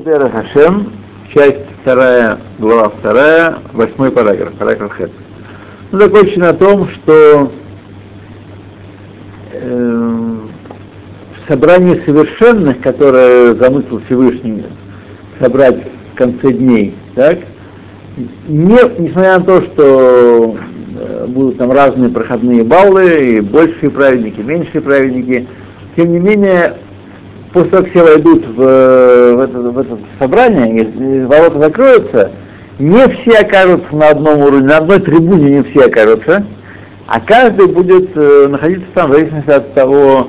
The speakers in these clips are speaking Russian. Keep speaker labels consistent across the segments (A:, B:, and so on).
A: Дера Хашем, часть вторая, глава вторая, восьмой параграф, параграф Хет. Ну, закончен на том, что э, в собрании совершенных, которое замыслил Всевышний собрать в конце дней, так, не, несмотря на то, что э, будут там разные проходные баллы, и большие праведники, меньшие праведники, тем не менее после того, как все войдут в, в, это, в это собрание, и ворота закроются, не все окажутся на одном уровне, на одной трибуне не все окажутся, а каждый будет э, находиться там в зависимости от того,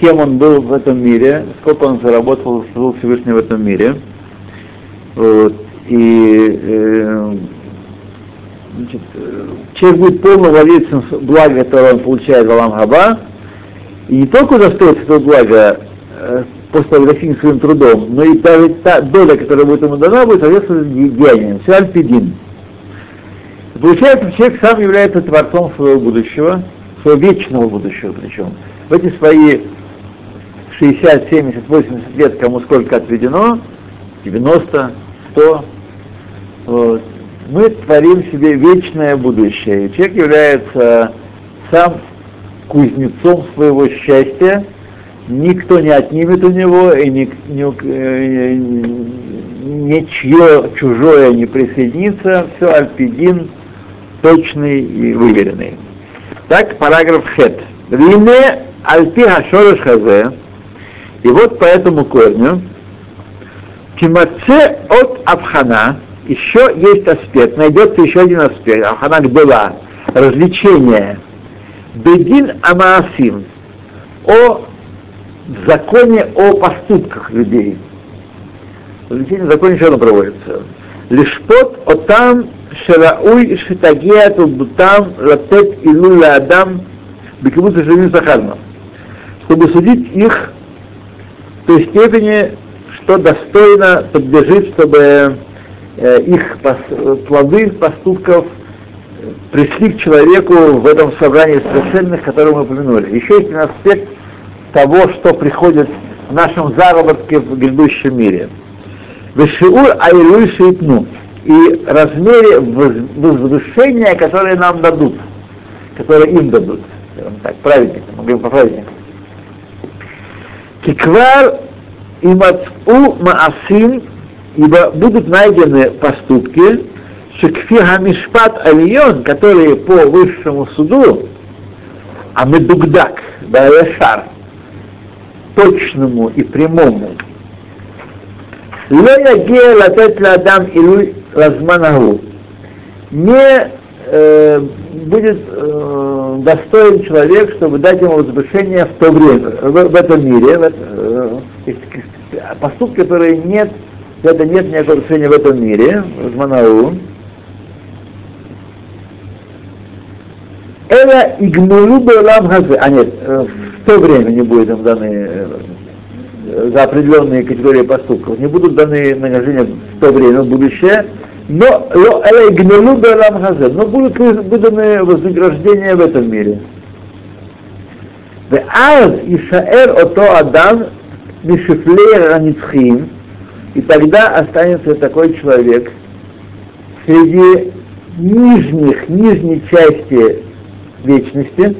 A: кем он был в этом мире, сколько он заработал, служил Всевышний в этом мире. Вот. И э, значит, э, человек будет полно владельцем блага, которое он получает в Алам Хаба, и не только удостоится этого блага, э, после того, своим трудом, но и даже та доля, которая будет ему дана, будет соответствовать деяниям. Все альпидин. Получается, человек сам является творцом своего будущего, своего вечного будущего причем. В эти свои 60, 70, 80 лет, кому сколько отведено, 90, 100, вот, мы творим себе вечное будущее. И человек является сам кузнецом своего счастья, никто не отнимет у него, и ни, ни, э, ничье чужое не присоединится, все альпидин точный и выверенный. Так, параграф хет. Вине альпи хашорыш хазе, и вот по этому корню, Тимаце от Абхана, еще есть аспект, найдется еще один аспект, Абхана была? Развлечение, Бедин Амаасим, о в законе о поступках людей. Развлечение в законе еще одно проводится. Лишпот отам шарауй шитагеат убутам латет илуля адам бекибут живим сахарно. Чтобы судить их в той степени, что достойно подлежит, чтобы э, их плоды поступков пришли к человеку в этом собрании совершенных, которое мы упомянули. Еще есть один аспект того, что приходит в нашем заработке в грядущем мире. Вешиур айлюй шейтну и размере возвышения, которые нам дадут, которые им дадут. Так, праведникам, мы говорим по праведникам. Киквар и мацу маасим, ибо будут найдены поступки, шекфи хамишпат альон, которые по высшему суду, а медугдак, да шар, точному и прямому. Лоягея латет Адам илуй разманагу. Не э, будет э, достоин человек, чтобы дать ему возвышение в то время, в, в этом мире, в, э, поступки, которые нет, это нет никакого отношения в этом мире, в Это Эла игнулю бы лам хазе. А нет, э, то время не будет им даны э, за определенные категории поступков, не будут даны награждения в то время, в будущее, но игнору Беолам Хазе, но будут выданы вознаграждения в этом мире. ואז יישאר אותו אדם משפלי הנצחים, и тогда останется такой человек среди нижних, нижней части вечности,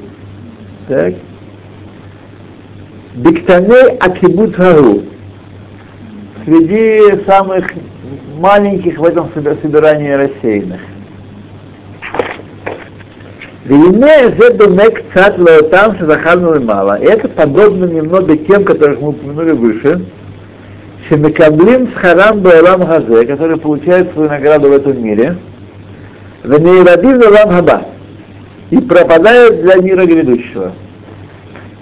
A: так, Биктаней Акибут Хару, среди самых маленьких в этом собирании рассеянных. Лаотам шазахарну мало. Это подобно немного тем, которых мы упомянули выше, Шемекаблим с харам баалам хазе, которые получают свою награду в этом мире, Венейрабим лам хаба и пропадают для мира грядущего.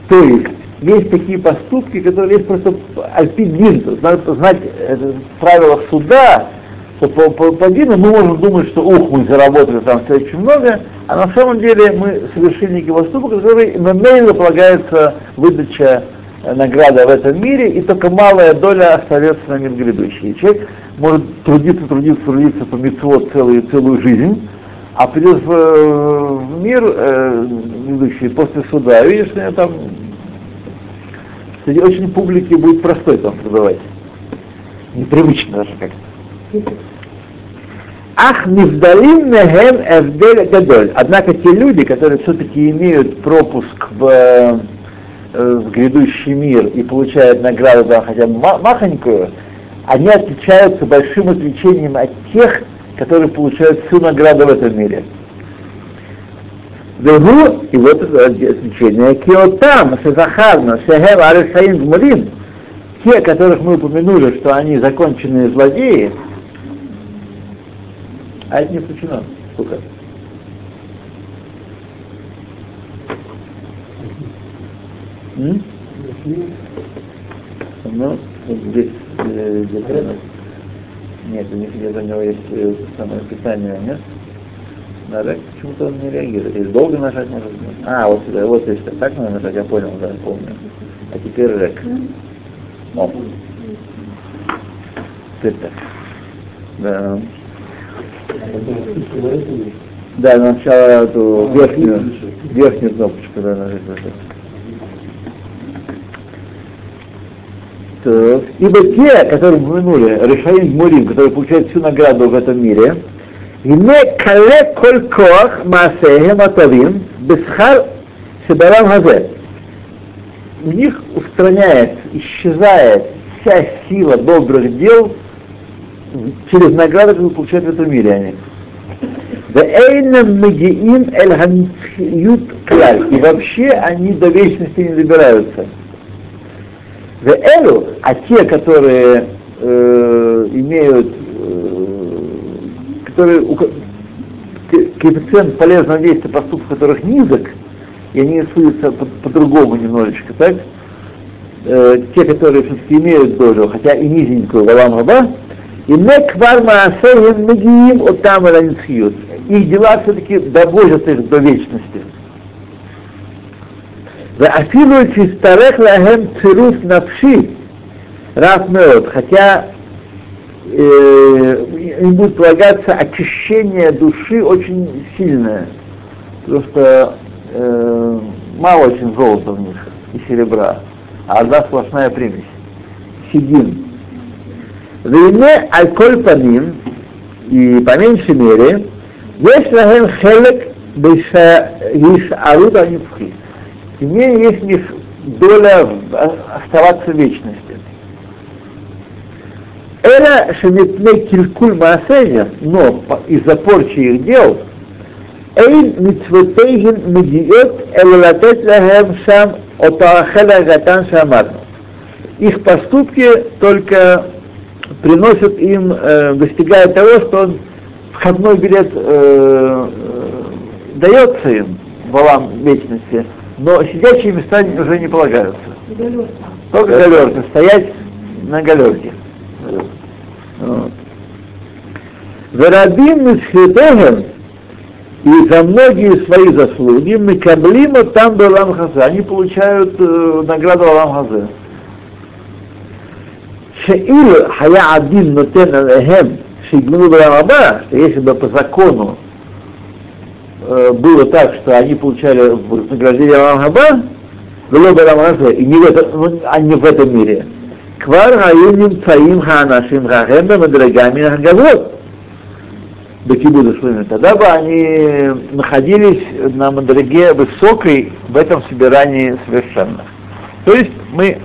A: То есть, есть такие поступки, которые есть просто альпидин, надо знать это, правила суда, что по, по, по дину мы можем думать, что ух, мы заработали там все очень много, а на самом деле мы совершили некий поступок, который на мейле полагается выдача э, награда в этом мире, и только малая доля остается на мир грядущий. Человек может трудиться, трудиться, трудиться по митцвот целую, целую жизнь, а придет в, в мир э, ведущий после суда, видишь, там среди очень публики будет простой там пребывать. Непривычно даже как-то. Ах, нивдалим мехем эвдель гадоль. Однако те люди, которые все-таки имеют пропуск в, э, в грядущий мир и получают награду, да, хотя махонькую, они отличаются большим отличением от тех, которые получают всю награду в этом мире. Вегу, и вот это отличие, киотам, шезахарна, шехер аришаим гмурим, те, которых мы упомянули, что они законченные злодеи, а это не включено. Сколько? М? Ну, здесь э, где-то... Нет, у них где-то у него есть э, самое питание, нет? На рек почему-то он не реагирует. Если долго нажать, может быть. А, вот сюда, вот если так надо нажать, я понял, да, помню. А теперь рек. О. Теперь так. Да. Да, сначала эту верхнюю, верхнюю кнопочку, да, нажать. Так. Ибо те, которые упомянули, Решаим Мурим, которые получают всю награду в этом мире, ине кале коль коах маасехем атавим бесхар седарам хазе. У них устраняется, исчезает вся сила добрых дел через награды, которые получают в этом мире они. И вообще они до вечности не добираются. А те, которые э, имеют, э, которые, коэффициент полезного действия поступков которых низок, и они рисуются по-другому по, немножечко, так? Э, те, которые все-таки имеют долю, хотя и низенькую валам раба, и неквар маасеем мегиим от там Их дела все-таки доводят их до вечности. Афилу чистарех лахем цирус навши, раз мед, хотя э, им будет полагаться очищение души очень сильное, потому что э, мало очень золота в них и серебра, а одна сплошная примесь. Сидим. Войне аль-коль паним, и по меньшей мере, есть лахем хелек бешарут анифхи имея есть них доля оставаться в вечности. Эра шемитне килькуль маасеня, но из-за порчи их дел, Эйн митцветейгин медиот элалатет лахем сам отаахеля гатан шамарну. Их поступки только приносят им, э, достигают того, что он входной билет э, э, дается им, валам вечности, но сидячие места уже не полагаются. Галерка. Только галерка, стоять на галерке. Верабим Мисхитехем и за многие свои заслуги мы каблима там Балам Хазе. Они получают э, награду Балам Хазе. Шеил хая один нотен алехем шигму Балам что если бы по закону Э, было так, что они получали вознаграждение Рамхаба, и не в, этом, ну, а не в этом мире. Квар хаюним цаим ханашим хахемда мадрагами хагавот. Бекибуда Шлыми. Тогда бы они находились на мадраге высокой в этом собирании совершенно. То есть мы,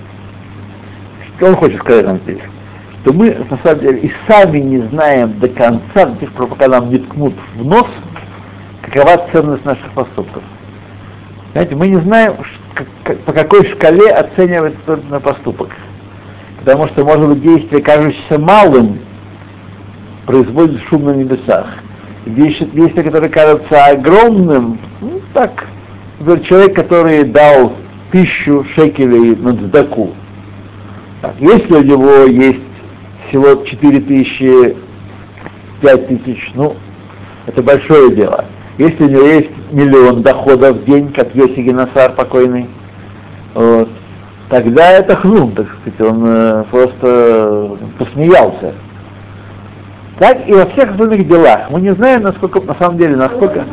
A: что он хочет сказать нам здесь? Что мы, на самом деле, и сами не знаем до конца, до тех пор, пока нам не ткнут в нос, какова ценность наших поступков. Знаете, мы не знаем, по какой шкале оценивать тот на поступок. Потому что, может быть, действие, кажущееся малым, производит шум на небесах. Действие, действие которое кажется огромным, ну так, человек, который дал тысячу шекелей на дздаку. Так, если у него есть всего 4 тысячи, 5 тысяч, ну, это большое дело. Если у него есть миллион доходов в день, как Йоси Генасар покойный, вот, тогда это хнум, так сказать, он э, просто посмеялся. Так и во всех остальных делах. Мы не знаем, насколько, на самом деле, насколько...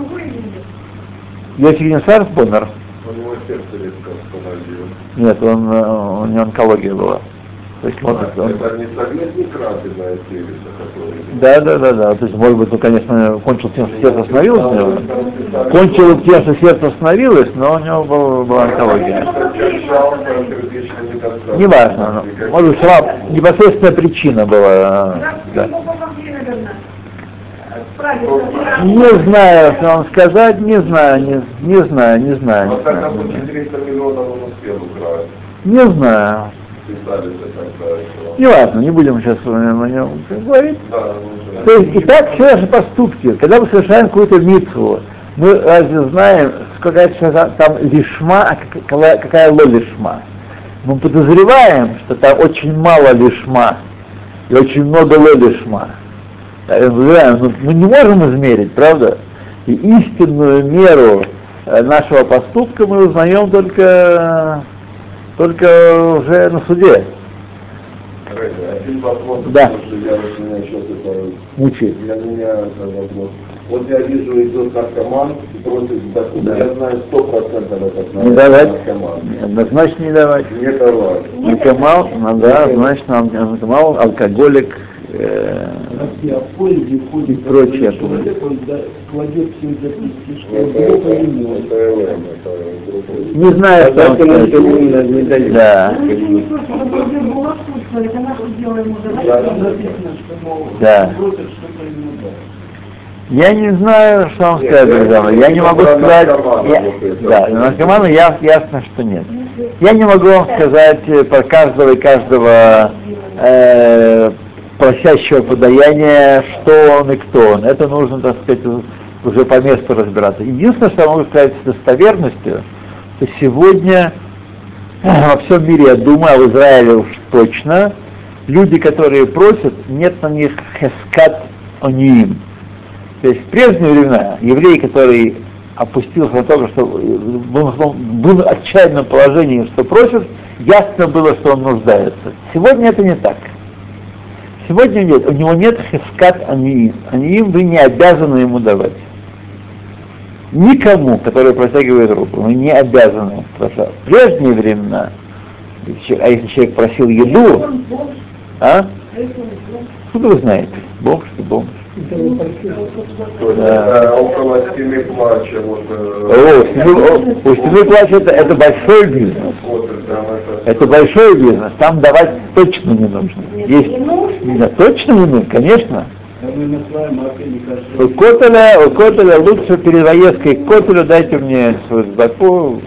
A: Йоси Генасар помер.
B: У него сердце резко остановилось.
A: Нет, он, э, у него онкология была. То есть, может, он...
B: Это не советник Рабина Севица, который...
A: Да, да, да, да. То есть, может быть, он, конечно, кончил тем, что сердце остановилось у него. Кончил тем, что сердце остановилось, но у него была, была онкология. Не важно. Может быть, сама непосредственная причина была. Да. Не знаю, что вам сказать, не знаю, не, не знаю, не знаю.
B: Вот так, допустим, 300 миллионов он успел украсть.
A: Не знаю. Не важно, не будем сейчас о нем говорить. То есть и так все наши поступки, когда мы совершаем какую-то митву, мы разве знаем, какая там лишма, а какая, какая ло лишма? Мы подозреваем, что там очень мало лишма и очень много ло лишма. Но мы не можем измерить, правда? И истинную меру э, нашего поступка мы узнаем только, только уже на суде.
B: Один вопрос,
A: Да.
B: я это
A: Мучает.
B: для меня это вопрос. Вот я вижу, идет наркоман и просит документ.
A: Да.
B: Я знаю сто процентов этот
A: Не давать.
B: наркоман.
A: Однозначно не давать.
B: Не давать.
A: Наркомал, ну да, значит, нам наркомал, алкоголик, э,
C: ходит
A: И прочее.
C: человек, он да, кладет все это
B: другой.
A: не знаю, что он скажет.
B: именно не дают.
A: Да,
D: Ну,
A: Я не знаю, что вам сказать, друзья мои. Я не могу сказать. я- да, наркомана я, ясно, что нет. Я не могу вам сказать э, про каждого и каждого э, просящего подаяния, что он и кто он. Это нужно, так сказать, уже по месту разбираться. Единственное, что я могу сказать с достоверностью, что сегодня во всем мире, я думаю, а в Израиле уж точно, люди, которые просят, нет на них хескат ониим. То есть в прежние времена еврей, который опустился на то, что был, был в отчаянном положении, что просит, ясно было, что он нуждается. Сегодня это не так. Сегодня нет, у него нет хескат аниим. Аниим вы не обязаны ему давать. Никому, который протягивает руку, вы не обязаны. Потому что в прежние времена, а если человек просил еду, а? Откуда вы знаете? Бог, что бомж.
B: Около стены плача, вот, э,
A: О, стены- о, у стены плача это, это большой бизнес.
B: это,
A: большой бизнес. Там давать точно не нужно. Есть, да, точно не нужно, конечно. У. Котеля, у Котеля лучше перед поездкой к Котелю дайте мне свою сдаку.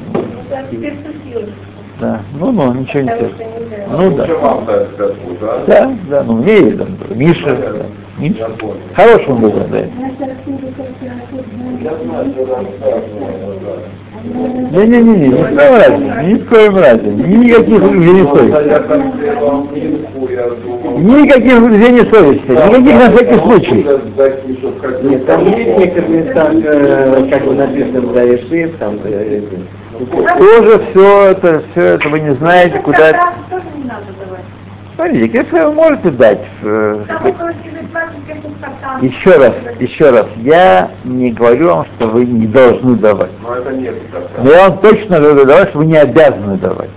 A: Да. Ну, ну, ничего не. Ну да.
B: да?
A: Да, ну мне и там, Миша, да, Дать.
B: Я знаю, что там сказано, да.
A: Не-не-не, ни в коем разе, ни в коем разе, никаких
B: Просто
A: совести. Никаких угрызений совести, никаких на всякий случай.
B: Нет,
E: Там есть в некоторых местах, э, как бы написано в Даиши, там, э,
A: Тоже все это, все это вы не знаете, куда это.
D: тоже не надо давать.
A: Смотрите, если вы можете дать, э, еще раз, еще раз, я не говорю вам, что вы не должны давать.
B: Но это нет
A: Но я вам точно говорю давать, что вы не обязаны давать.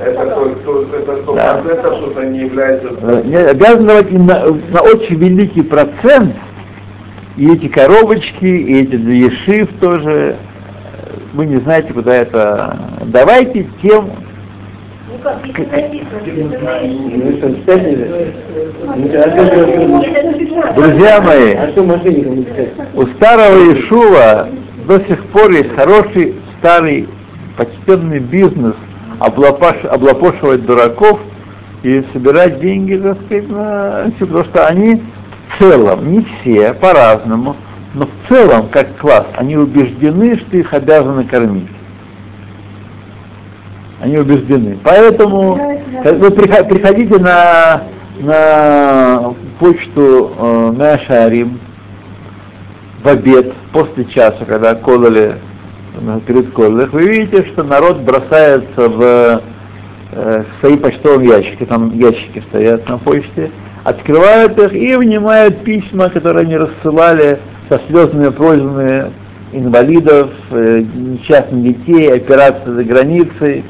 B: Это то, то, это сто
A: Да.
B: процентов, что не является...
A: Э, Не обязаны давать на, на очень великий процент, и эти коробочки, и эти ешив тоже, э, вы не знаете, куда это. Давайте тем, друзья мои? У старого Ишува до сих пор есть хороший старый почтенный бизнес облапаш- облапошивать дураков и собирать деньги, так сказать, на всё, потому что они в целом, не все, по-разному, но в целом, как класс, они убеждены, что их обязаны кормить. Они убеждены. Поэтому вы прихо- приходите на, на почту э, Мяшарим, в обед, после часа, когда кололи э, перед кололях, вы видите, что народ бросается в э, свои почтовые ящики, там ящики стоят на почте, открывают их и внимают письма, которые они рассылали со слезными просьбами инвалидов, э, несчастных детей, операции за границей.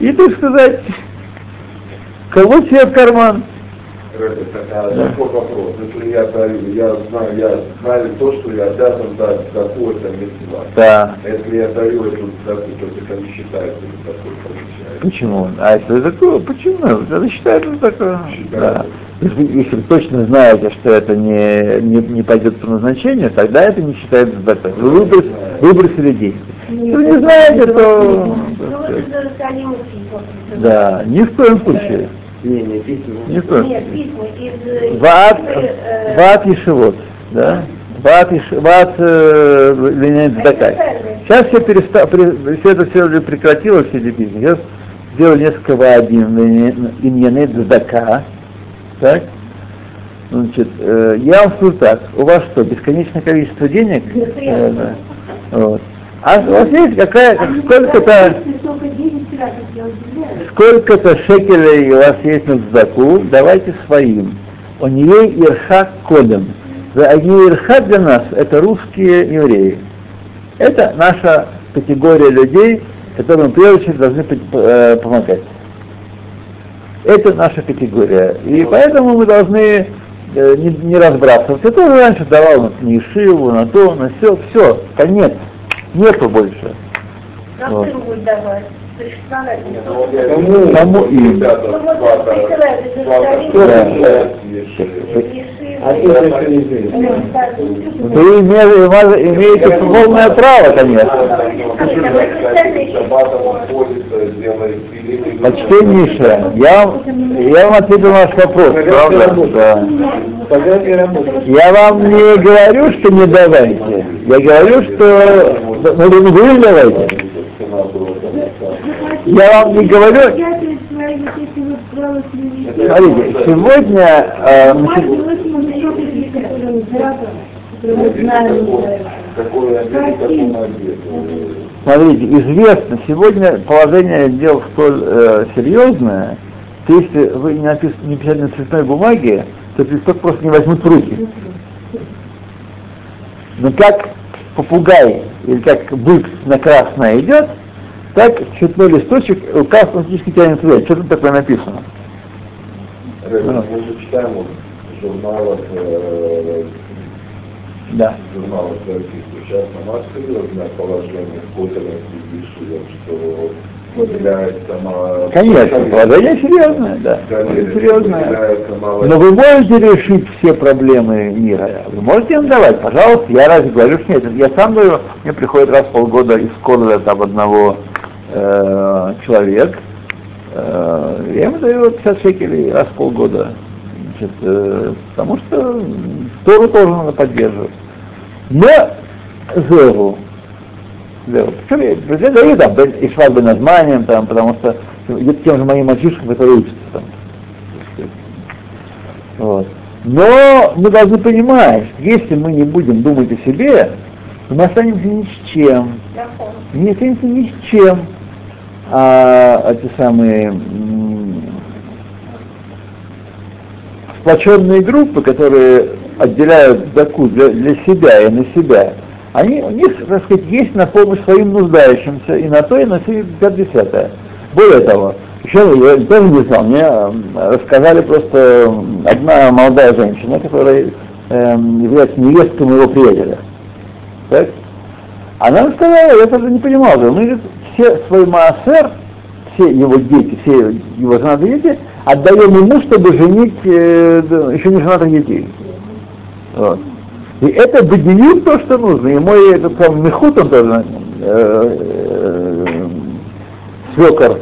A: И, так сказать, Кого себе в карман?
B: Рэбе, так, а такой вопрос. Если я даю, я знаю, я знаю то, что я обязан дать такое-то место.
A: Да.
B: Если я даю эту дату, то это не считается такой получается.
A: Почему? А если такое, почему? Это считается такое.
B: Считается.
A: Да. Если, если вы точно знаете, что это не, не, не пойдет по назначению, тогда это не считается закон. Вы выброс- выбросили деньги. Если вы не знаете, то... Да, ни в коем случае.
E: Не, не письма.
A: Ни в коем
D: Нет, письма из...
A: Ват,
D: э,
A: ват Ешевот, да? Ват, Еш- ват э, Закай. Сейчас все, переста, все это все уже прекратилось, все эти письма. Сейчас сделали несколько ваадим Ленинит Зака, так? Значит, э, я вам скажу так, у вас что, бесконечное количество денег? Э, да. Вот. А у вас есть какая,
D: Они
A: сколько-то сколько-то шекелей у вас есть на заку, давайте своим. У нее ирхак кодом. Они ирхак для нас это русские евреи. Это наша категория людей, которым в первую очередь должны э, помогать. Это наша категория. И поэтому мы должны э, не, не разбрасываться. Я тоже раньше давал на Нишиву, на то, на все, все, конец нету больше. Кому? Кому
D: и?
A: Вы имеете полное право, конечно. Почтеннейшее, я, я вам ответил на ваш вопрос, правда? Да. Я вам не говорю, что не давайте. Я говорю, что Смотри, не будем давайте. Я вам не говорю. Смотрите, сегодня... Э, Смотрите, известно, сегодня положение дел столь э, серьезное, что если вы не, напис, не писали на цветной бумаге, то листок просто не возьмут в руки. Но как попугай или как бык на красное идет, так цветной листочек рука автоматически тянет туда. Что там такое написано?
B: Рэбе, Мы же читаем в журналах, э,
A: Да.
B: журналах российских. Сейчас на серьезное положение в Котеле что выделяется мало...
A: Конечно, положение серьезное, да. Серьезное. Но вы можете решить все проблемы мира. Вы можете им давать, пожалуйста. Я разве говорю, что нет. Я сам говорю, мне приходит раз в полгода из Колода там одного э, человек. Э, я ему даю 50 шекелей раз в полгода. Значит, э, потому что Тору тоже надо поддерживать. Но Зеву, Зеву. Причем я, я даю там бен- и швабы названием, там, потому что тем же моим мальчишкам, которые учатся там. Вот. Но мы должны понимать, если мы не будем думать о себе, то мы останемся ни с чем. Не останемся ни с чем. А эти самые м, сплоченные группы, которые отделяют заку для, для себя и на себя, они, у них, так сказать, есть на помощь своим нуждающимся и на то, и на все, и десятое. Более того, еще я тоже не знал, мне м, рассказали просто одна молодая женщина, которая эм, является невесткой моего приятеля. Так? Она нам сказала, я тоже не понимал, мы говорит, все свой маасер, все его дети, все его женатые дети, отдаем ему, чтобы женить э, еще не женатых детей. Вот. И это бедню то, что нужно. И мой этот самый Мехут, он тоже э, э, свекор,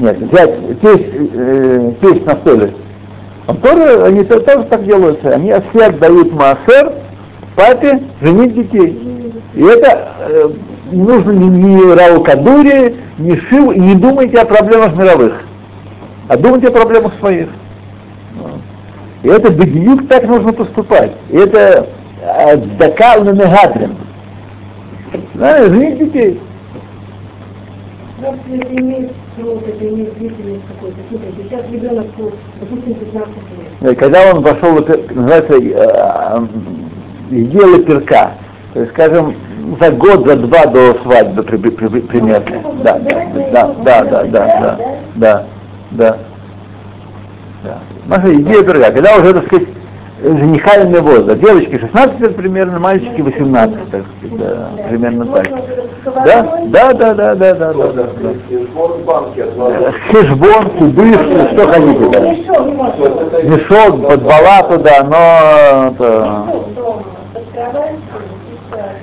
A: нет, взять тесть, э, на столе. Он тоже, они то- тоже так делают. Они все отдают маасер папе женить детей. И это э, не нужно ни, ни Раукадури, ни Шиву, и не думайте о проблемах мировых, а думайте о проблемах своих. И это бедюк так нужно поступать. И это Дака Мегадрин. Надо женить детей.
D: Просто это
A: Когда он вошел, называется, э, э, дело перка, то есть, скажем, за год, за два до свадьбы примерно. Да, да, да, да, да, да, да, да. Наша идея другая. Когда уже, так сказать, женихальный возраст. Девочки 16 лет примерно, мальчики 18, так сказать, да, примерно так. Да, да, да, да, да, да, да, да. Хешбон, кубышки, что хотите, да.
D: Мешок,
A: подбала туда, но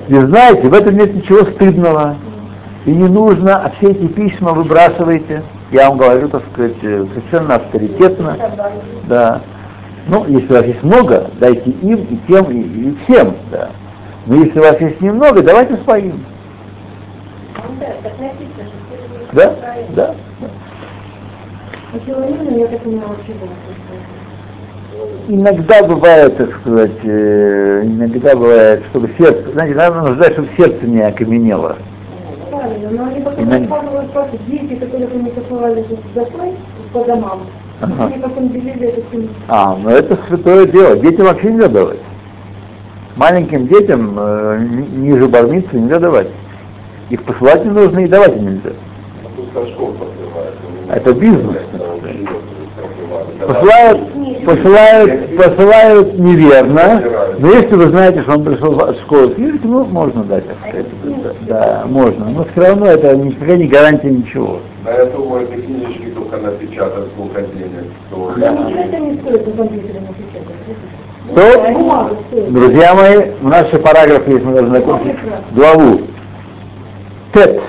D: и
A: И знаете, в этом нет ничего стыдного. И не нужно, а все эти письма выбрасывайте. Я вам говорю, так сказать, совершенно авторитетно. Да. Ну, если у вас есть много, дайте им и тем, и, и всем, да. Но если у вас есть немного, давайте своим.
D: Да,
A: Да?
D: Было.
A: Иногда бывает, так сказать, э, иногда бывает, чтобы сердце, знаете, надо нуждать, чтобы сердце не окаменело.
D: Правильно, но они потом дети, которые не копывали за по домам.
A: Ага. А, ну это святое дело. Детям вообще нельзя давать. Маленьким детям э, ни- ниже бармицы нельзя давать. Их посылать не нужно и давать им нельзя.
B: Покрывает.
A: Это бизнес.
B: Посылают.
A: Посылают, посылают, неверно, но если вы знаете, что он пришел от школы ну, можно дать, сказать. Да, можно. Но все равно это никакая не гарантия ничего.
B: Да я думаю, эти книжки только напечатать денег стоит.
D: Да, ничего это не стоит на компьютере напечатать.
A: То, друзья мои, у нас еще параграф есть, мы должны закончить главу. Тет.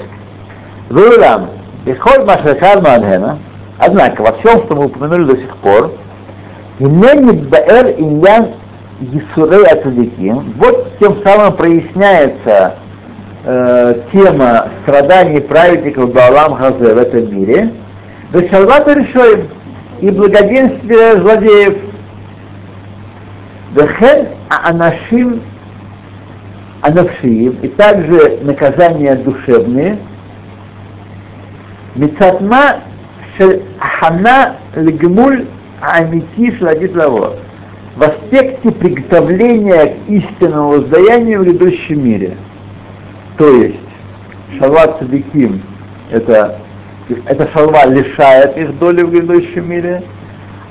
A: Вырам. Исход Машахар Мадхена. Однако, во всем, что мы упомянули до сих пор, Инени Баэр Иньян Исурей Ацадиким, вот тем самым проясняется э, тема страданий праведников Баалам Хазе в этом мире, Вешалвата решаем и благоденствие злодеев. Вехен Анашим Анавшиим, и также наказания душевные, Мицатма Хана Легмуль Амити Шладит Лаво. В аспекте приготовления к истинному воздаянию в грядущем мире. То есть, Шалва Цадиким, это, это шалва лишает их доли в грядущем мире,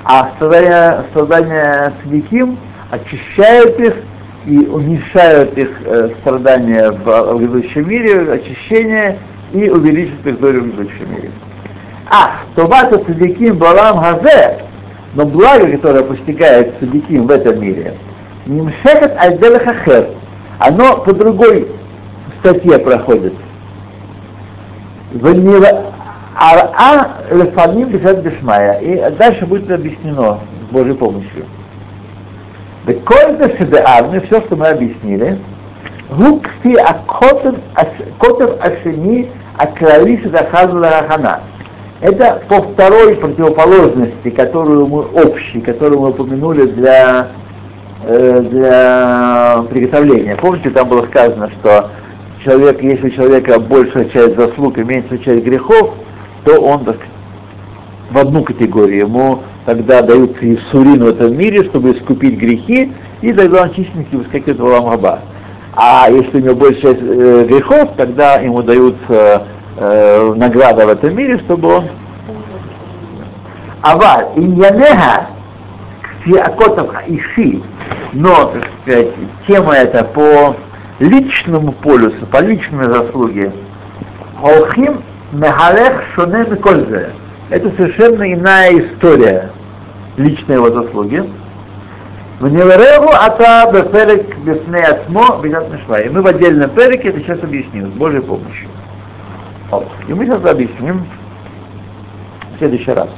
A: а страдания, страдания Цадиким очищают их и уменьшают их э, страдания в, в грядущем мире, очищение и увеличивают их долю в грядущем мире. А, Тобата Цадиким Балам Хазе, но благо, которое постигает Цадиким в этом мире, Нимшехет Альделахахер, оно по другой статье проходит. Ванила Ара Лефаним Бешат Бешмая. И дальше будет объяснено с Божьей помощью. Бекольда Шебеавны, все, что мы объяснили, Гукфи Акотов Ашени Аклали Шедахазу Ларахана. Это по второй противоположности, которую мы общей, которую мы упомянули для, э, для приготовления. Помните, там было сказано, что человек, если у человека большая часть заслуг и меньшая часть грехов, то он так, в одну категорию. Ему тогда даются Исурин в этом мире, чтобы искупить грехи, и тогда он чистенький выскакивает в Аламаба. А если у него большая часть э, грехов, тогда ему даются э, награда в этом мире, чтобы он... Авар, иньянеха, ксиакотов иши, но, так сказать, тема эта по личному полюсу, по личной заслуге. Холхим мехалех шоне микользе. Это совершенно иная история личной его заслуги. В Невереву ата беферек бифне атмо бинат И мы в отдельном переке это сейчас объясним, с Божьей помощью. И мы сейчас объясним в следующий раз.